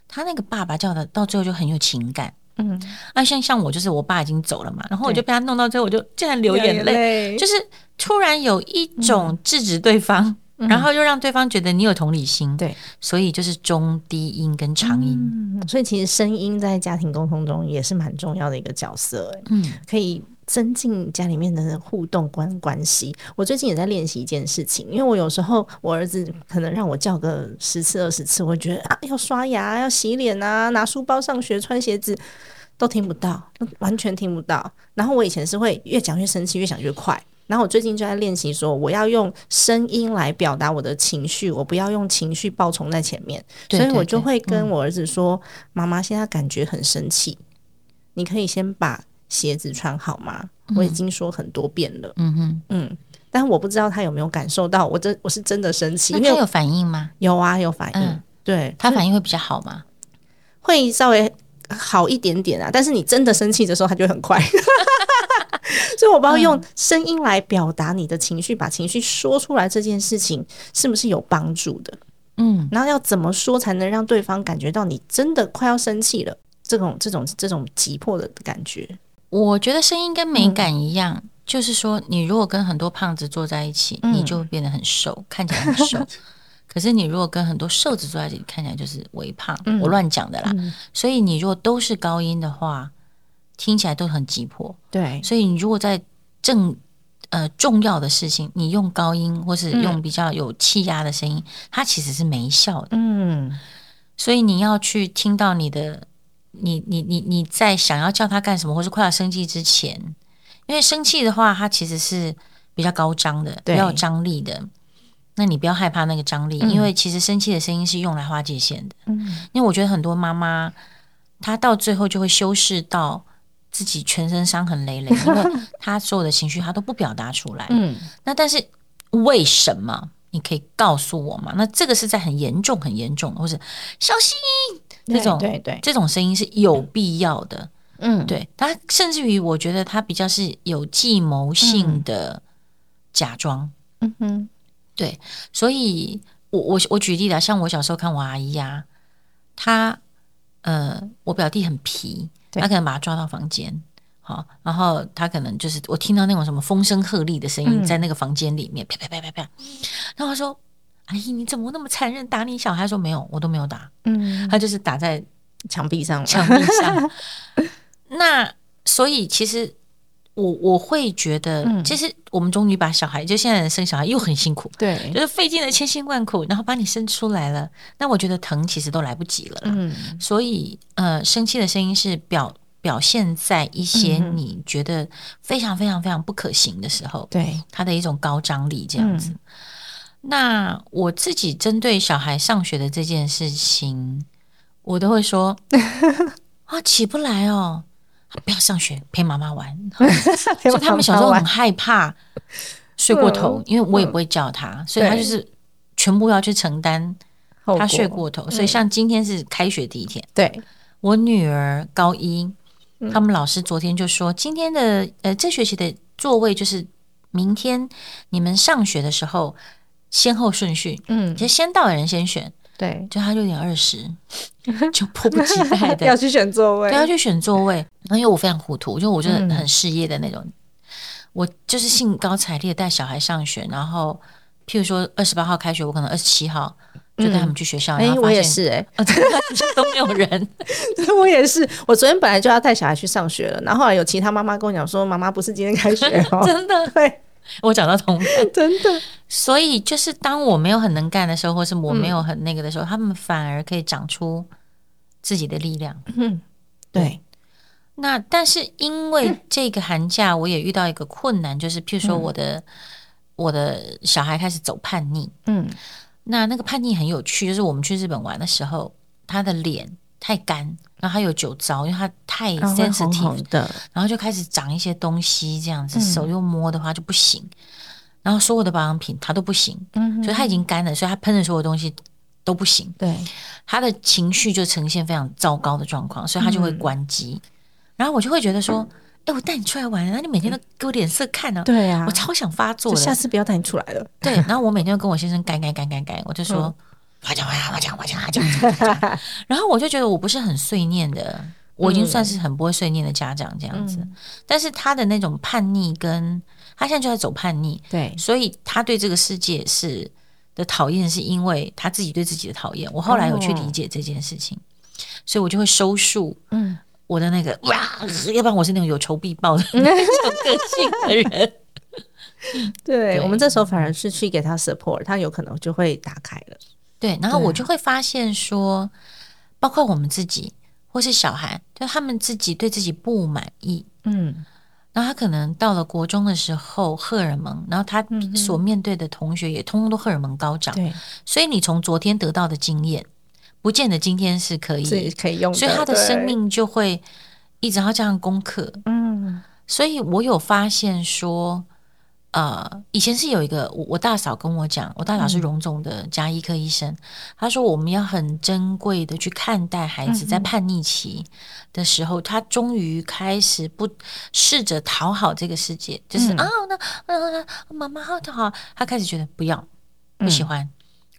他那个爸爸叫的到最后就很有情感。嗯，啊，像像我就是我爸已经走了嘛，然后我就被他弄到最后，我就竟然流眼泪，就是突然有一种制止对方，然后又让对方觉得你有同理心，对，所以就是中低音跟长音，所以其实声音在家庭沟通中也是蛮重要的一个角色，嗯，可以增进家里面的互动关关系。我最近也在练习一件事情，因为我有时候我儿子可能让我叫个十次二十次，我觉得啊要刷牙、要洗脸啊、拿书包上学、穿鞋子都听不到，完全听不到。然后我以前是会越讲越生气，越讲越快。然后我最近就在练习说，我要用声音来表达我的情绪，我不要用情绪爆冲在前面。所以我就会跟我儿子说：“妈妈现在感觉很生气，你可以先把鞋子穿好吗？”我已经说很多遍了。嗯哼，嗯，但我不知道他有没有感受到我真我是真的生气。那他有反应吗？有啊，有反应。对他反应会比较好吗？会稍微好一点点啊。但是你真的生气的时候，他就很快。所以我不知道用声音来表达你的情绪，把情绪说出来这件事情是不是有帮助的？嗯，然后要怎么说才能让对方感觉到你真的快要生气了？这种这种这种急迫的感觉，我觉得声音跟美感一样，就是说，你如果跟很多胖子坐在一起，你就会变得很瘦，看起来很瘦；可是你如果跟很多瘦子坐在一起，看起来就是微胖。我乱讲的啦。所以你如果都是高音的话。听起来都很急迫，对，所以你如果在正呃重要的事情，你用高音或是用比较有气压的声音，它其实是没效的。嗯，所以你要去听到你的，你你你你在想要叫他干什么，或是快要生气之前，因为生气的话，它其实是比较高张的，比较有张力的。那你不要害怕那个张力，因为其实生气的声音是用来划界限的。嗯，因为我觉得很多妈妈，她到最后就会修饰到。自己全身伤痕累累，因为 他所有的情绪他都不表达出来。嗯，那但是为什么？你可以告诉我吗？那这个是在很严重、很严重，或者小心这种对对这种声音是有必要的。嗯，对他甚至于我觉得他比较是有计谋性的假装。嗯哼，对，所以我我我举例了，像我小时候看我阿姨呀，她呃，我表弟很皮。他可能把他抓到房间，好，然后他可能就是我听到那种什么风声鹤唳的声音，在那个房间里面啪啪啪啪啪，然后他说：“阿姨，你怎么那么残忍，打你小孩？”说：“没有，我都没有打。”嗯，他就是打在墙壁上，墙壁上。那所以其实我我会觉得，其实我们终于把小孩，就现在生小孩又很辛苦，对，就是费尽了千辛万苦，然后把你生出来了。那我觉得疼其实都来不及了，嗯，所以呃，生气的声音是表表现在一些你觉得非常非常非常不可行的时候，对，它的一种高张力这样子。那我自己针对小孩上学的这件事情，我都会说 啊，起不来哦。不要上学，陪妈妈玩。所以他们小时候很害怕睡过头，因为我也不会叫他，所以他就是全部要去承担他睡过头。所以像今天是开学第一天，对我女儿高一，他们老师昨天就说，今天的呃这学期的座位就是明天你们上学的时候先后顺序，嗯，就先到的人先选。对，就他六点二十，就迫不及待的 要去选座位，要去选座位。然后因为我非常糊涂，就我觉得很事业的那种，我就是兴高采烈带小孩上学。然后，譬如说二十八号开学，我可能二十七号就带他们去学校。哎，我也是哎，都没有人。我也是，我昨天本来就要带小孩去上学了，然后后来有其他妈妈跟我讲说，妈妈不是今天开学哦，真的对。我找到同伴 真的，所以就是当我没有很能干的时候，或是我没有很那个的时候，他们反而可以长出自己的力量。嗯，对。那但是因为这个寒假，我也遇到一个困难，就是譬如说我的我的小孩开始走叛逆。嗯，那那个叛逆很有趣，就是我们去日本玩的时候，他的脸太干。然后他有酒糟，因为它太 sensitive 的，然后就开始长一些东西，这样子手又摸的话就不行。然后所有的保养品它都不行，嗯，所以它已经干了，所以它喷的所有东西都不行。对，他的情绪就呈现非常糟糕的状况，所以他就会关机。然后我就会觉得说，哎，我带你出来玩，那你每天都给我脸色看呢？对啊，我超想发作的，下次不要带你出来了。对，然后我每天都跟我先生改改改改改，我就说。我讲，我讲，我讲，我讲，然后我就觉得我不是很碎念的，我已经算是很不会碎念的家长这样子。但是他的那种叛逆，跟他现在就在走叛逆，对，所以他对这个世界是的讨厌，是因为他自己对自己的讨厌。我后来有去理解这件事情，所以我就会收束，嗯，我的那个哇，要不然我是那种有仇必报的那种个性的人。对我们这时候反而是去给他 support，他有可能就会打开了。对，然后我就会发现说，包括我们自己或是小孩，就他们自己对自己不满意，嗯，然后他可能到了国中的时候，荷尔蒙，然后他所面对的同学也通通都荷尔蒙高涨，对，所以你从昨天得到的经验，不见得今天是可以可以用，所以他的生命就会一直要这样攻克，嗯，所以我有发现说。呃，以前是有一个我我大嫂跟我讲，我大嫂是荣总的加医科医生，她说我们要很珍贵的去看待孩子在叛逆期的时候，他终于开始不试着讨好这个世界，就是啊，那那妈妈好好，他开始觉得不要不喜欢，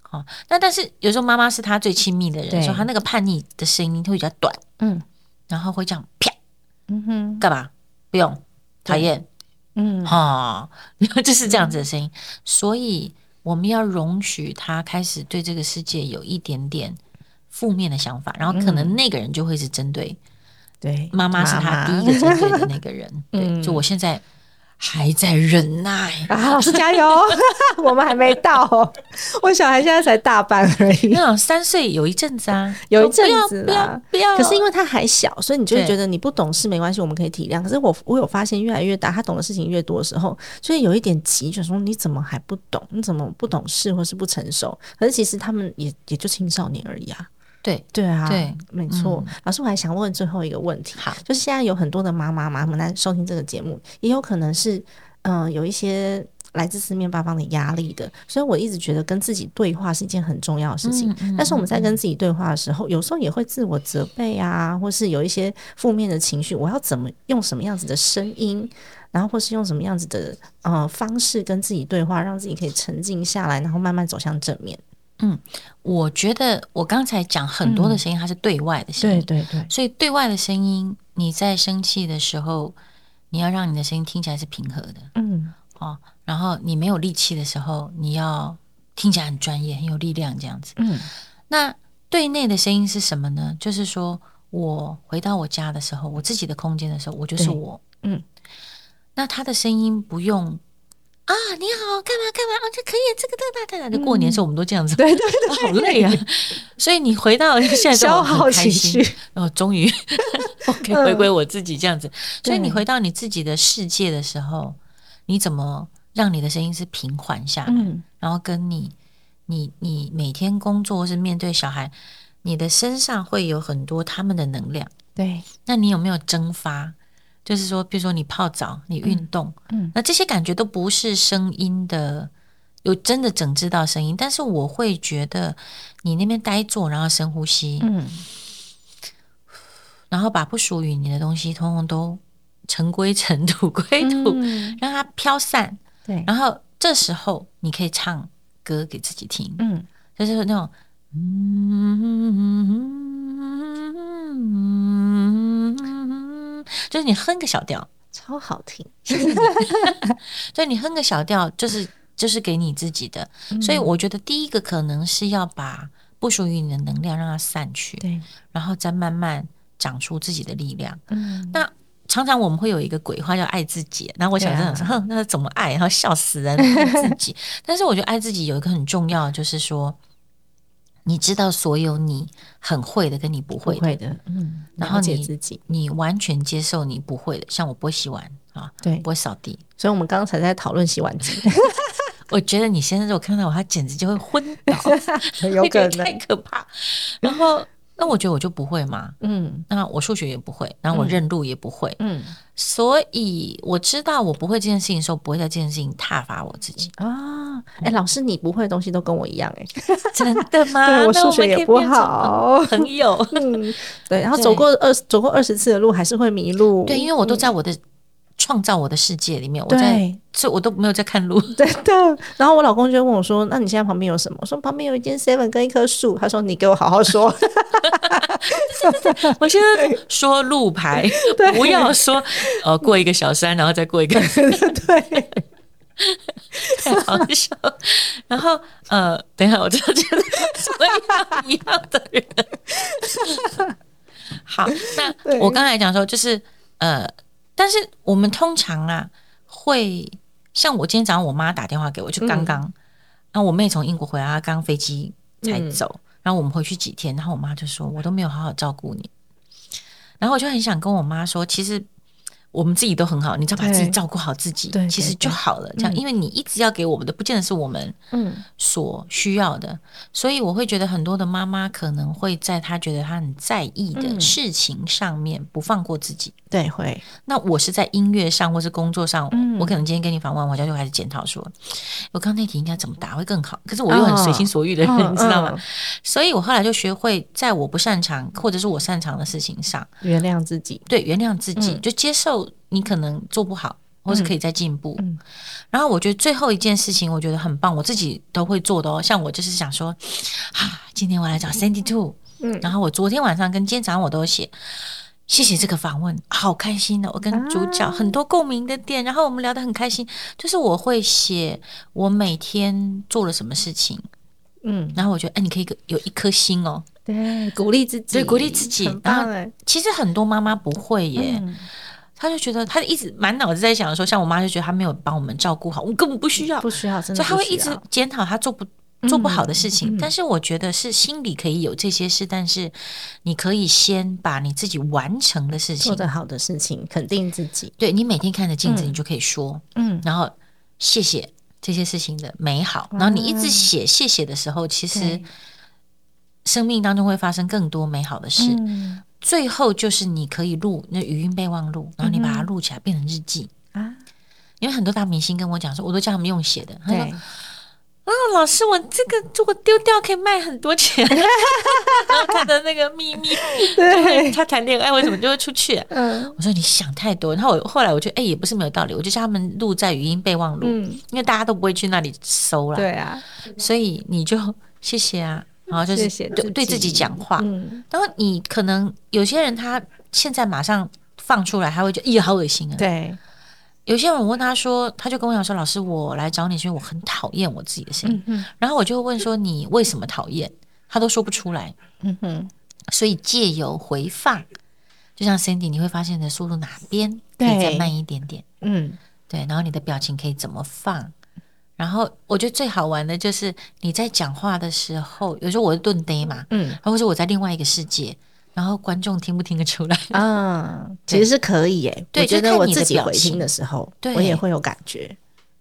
好，那但是有时候妈妈是他最亲密的人，说他那个叛逆的声音会比较短，嗯，然后会这样啪，嗯哼，干嘛？不用讨厌。嗯，哈，就是这样子的声音，所以我们要容许他开始对这个世界有一点点负面的想法，然后可能那个人就会是针对，对，妈妈是他第一个针对的那个人，对，就我现在。还在忍耐啊！老师加油，我们还没到。我小孩现在才大班而已，那三岁有一阵子啊，有一阵子啦。不要，可是因为他还小，所以你就会觉得你不懂事没关系，我们可以体谅。可是我我有发现，越来越大，他懂的事情越多的时候，所以有一点急，就说你怎么还不懂？你怎么不懂事或是不成熟？可是其实他们也也就青少年而已啊。对对啊，对，没错。老师，我还想问最后一个问题，好，就是现在有很多的妈妈妈妈们来收听这个节目，也有可能是嗯有一些来自四面八方的压力的，所以我一直觉得跟自己对话是一件很重要的事情。但是我们在跟自己对话的时候，有时候也会自我责备啊，或是有一些负面的情绪，我要怎么用什么样子的声音，然后或是用什么样子的呃方式跟自己对话，让自己可以沉静下来，然后慢慢走向正面。嗯，我觉得我刚才讲很多的声音，它是对外的声音，对对对，所以对外的声音，你在生气的时候，你要让你的声音听起来是平和的，嗯，哦，然后你没有力气的时候，你要听起来很专业、很有力量这样子，嗯，那对内的声音是什么呢？就是说我回到我家的时候，我自己的空间的时候，我就是我，嗯，那他的声音不用。啊，你好，干嘛干嘛啊？这可以，这个这个太太，的过年时候我们都这样子，对对对，好累啊。所以你回到 现在消耗情绪，哦，终于 可以回归我自己这样子。所以你回到你自己的世界的时候，你怎么让你的声音是平缓下来？然后跟你，你你每天工作或是面对小孩，你的身上会有很多他们的能量。对，那你有没有蒸发？就是说，比如说你泡澡、你运动，嗯，那这些感觉都不是声音的，有真的整治到声音。但是我会觉得，你那边呆坐，然后深呼吸，嗯，然后把不属于你的东西，通通都尘归尘，土归土，让它飘散。对，然后这时候你可以唱歌给自己听，嗯，就是那种，嗯。就是你哼个小调，超好听。所以 你哼个小调，就是就是给你自己的。所以我觉得第一个可能是要把不属于你的能量让它散去，对，然后再慢慢长出自己的力量。嗯，那常常我们会有一个鬼话叫爱自己，那我想这样说，哼，那怎么爱？然后笑死人，爱自己。但是我觉得爱自己有一个很重要，就是说。你知道所有你很会的跟你不会的，嗯，然后你自己，你完全接受你不会的，像我不会洗碗啊，对，不会扫地，所以我们刚才在讨论洗碗机。我觉得你现在如果看到我，他简直就会昏倒，有可能 太可怕。然后。那我觉得我就不会嘛，嗯，那我数学也不会，然后我认路也不会，嗯，所以我知道我不会这件事情的时候，不会在这件事情挞伐我自己啊。哎，老师，你不会的东西都跟我一样，哎，真的吗？对我数学也不好，朋友，嗯，对，然后走过二走过二十次的路，还是会迷路，对，因为我都在我的。创造我的世界里面，我在这我都没有在看路，对的。然后我老公就问我说：“那你现在旁边有什么？”我说：“旁边有一间 seven 跟一棵树。”他说：“你给我好好说。”我现在说路牌，不要说呃过一个小山，然后再过一个对，太好笑。然后呃，等一下，我就觉得什么样一样的人。好，那我刚才讲说，就是呃，但是我们通常啊，会像我今天早上我妈打电话给我，就刚刚，然后我妹从英国回来，她刚飞机才走，然后我们回去几天，然后我妈就说，我都没有好好照顾你，然后我就很想跟我妈说，其实。我们自己都很好，你只要把自己照顾好自己，其实就好了。这样，因为你一直要给我们的，不见得是我们嗯所需要的。所以我会觉得很多的妈妈可能会在她觉得她很在意的事情上面不放过自己。对，会。那我是在音乐上或是工作上，我可能今天跟你访问，我就就开始检讨说，我刚那题应该怎么答会更好。可是我又很随心所欲的人，你知道吗？所以我后来就学会在我不擅长或者是我擅长的事情上原谅自己，对，原谅自己，就接受。你可能做不好，或是可以再进步。然后我觉得最后一件事情，我觉得很棒，我自己都会做的哦。像我就是想说，啊，今天我来找 Sandy Two，嗯，然后我昨天晚上跟今天早上我都写，谢谢这个访问，好开心的。我跟主角很多共鸣的点，然后我们聊得很开心。就是我会写我每天做了什么事情，嗯，然后我觉得，哎，你可以有一颗心哦，对，鼓励自己，对，鼓励自己。然后其实很多妈妈不会耶。她就觉得，她一直满脑子在想说，像我妈就觉得她没有帮我们照顾好，我根本不需要，不需要，所以她会一直检讨她做不做不好的事情。但是我觉得是心里可以有这些事，但是你可以先把你自己完成的事情、做得好的事情肯定自己。对你每天看着镜子，你就可以说，嗯，然后谢谢这些事情的美好。然后你一直写谢谢的时候，其实生命当中会发生更多美好的事。最后就是你可以录那语音备忘录，然后你把它录起来变成日记啊。因为很多大明星跟我讲说，我都叫他们用写的。他说：“啊，老师，我这个如果丢掉可以卖很多钱。”然后他的那个秘密，对，他谈恋爱为什么就会出去？嗯，我说你想太多。然后我后来我觉得，哎，也不是没有道理。我就叫他们录在语音备忘录，因为大家都不会去那里搜了。对啊，所以你就谢谢啊。然后就是对对自己讲话，然后你可能有些人他现在马上放出来，他会觉得咦好恶心啊。对，有些人我问他说，他就跟我讲说，老师我来找你，是因为我很讨厌我自己的声音。然后我就问说，你为什么讨厌？他都说不出来。嗯哼，所以借由回放，就像 Cindy，你会发现你的速度哪边可以再慢一点点。嗯，对，然后你的表情可以怎么放？然后我觉得最好玩的就是你在讲话的时候，有时候我是顿呆嘛，嗯，或者我在另外一个世界，然后观众听不听得出来？嗯，其实是可以耶。我觉得我自己回听的时候，我也会有感觉，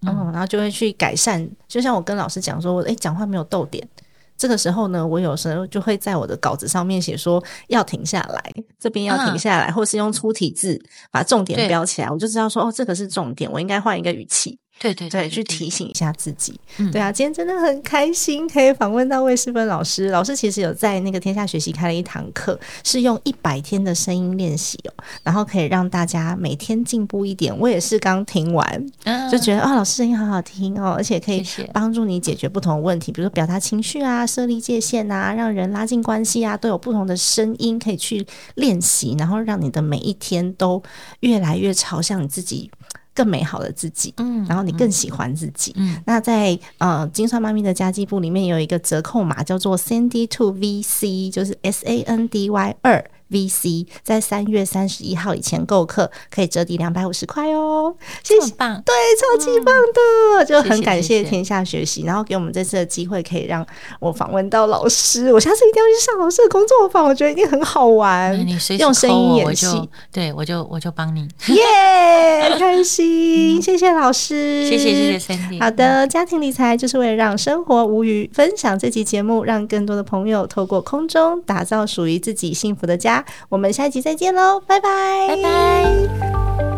嗯，然后就会去改善。就像我跟老师讲说，我诶讲话没有逗点，这个时候呢，我有时候就会在我的稿子上面写说要停下来，这边要停下来，或是用粗体字把重点标起来，我就知道说哦，这个是重点，我应该换一个语气。对对对，去提醒一下自己。对啊，今天真的很开心，可以访问到魏世芬老师。老师其实有在那个天下学习开了一堂课，是用一百天的声音练习哦，然后可以让大家每天进步一点。我也是刚听完，就觉得啊，老师声音好好听哦，而且可以帮助你解决不同的问题，比如说表达情绪啊、设立界限啊、让人拉近关系啊，都有不同的声音可以去练习，然后让你的每一天都越来越朝向你自己。更美好的自己，嗯，然后你更喜欢自己，嗯，那在呃金算妈咪的家计部里面有一个折扣码叫做 Sandy Two VC，就是 S A N D Y 二。VC 在三月三十一号以前购课可以折抵两百五十块哦，谢谢，棒，对，超级棒的，就很感谢天下学习，然后给我们这次的机会，可以让我访问到老师，我下次一定要去上老师的工作坊，我觉得一定很好玩。你用声音演戏，对我就我就帮你，耶，开心，谢谢老师，谢谢谢谢 Cindy。好的，家庭理财就是为了让生活无虞，分享这期节目，让更多的朋友透过空中打造属于自己幸福的家。我们下期再见喽，拜拜，拜拜。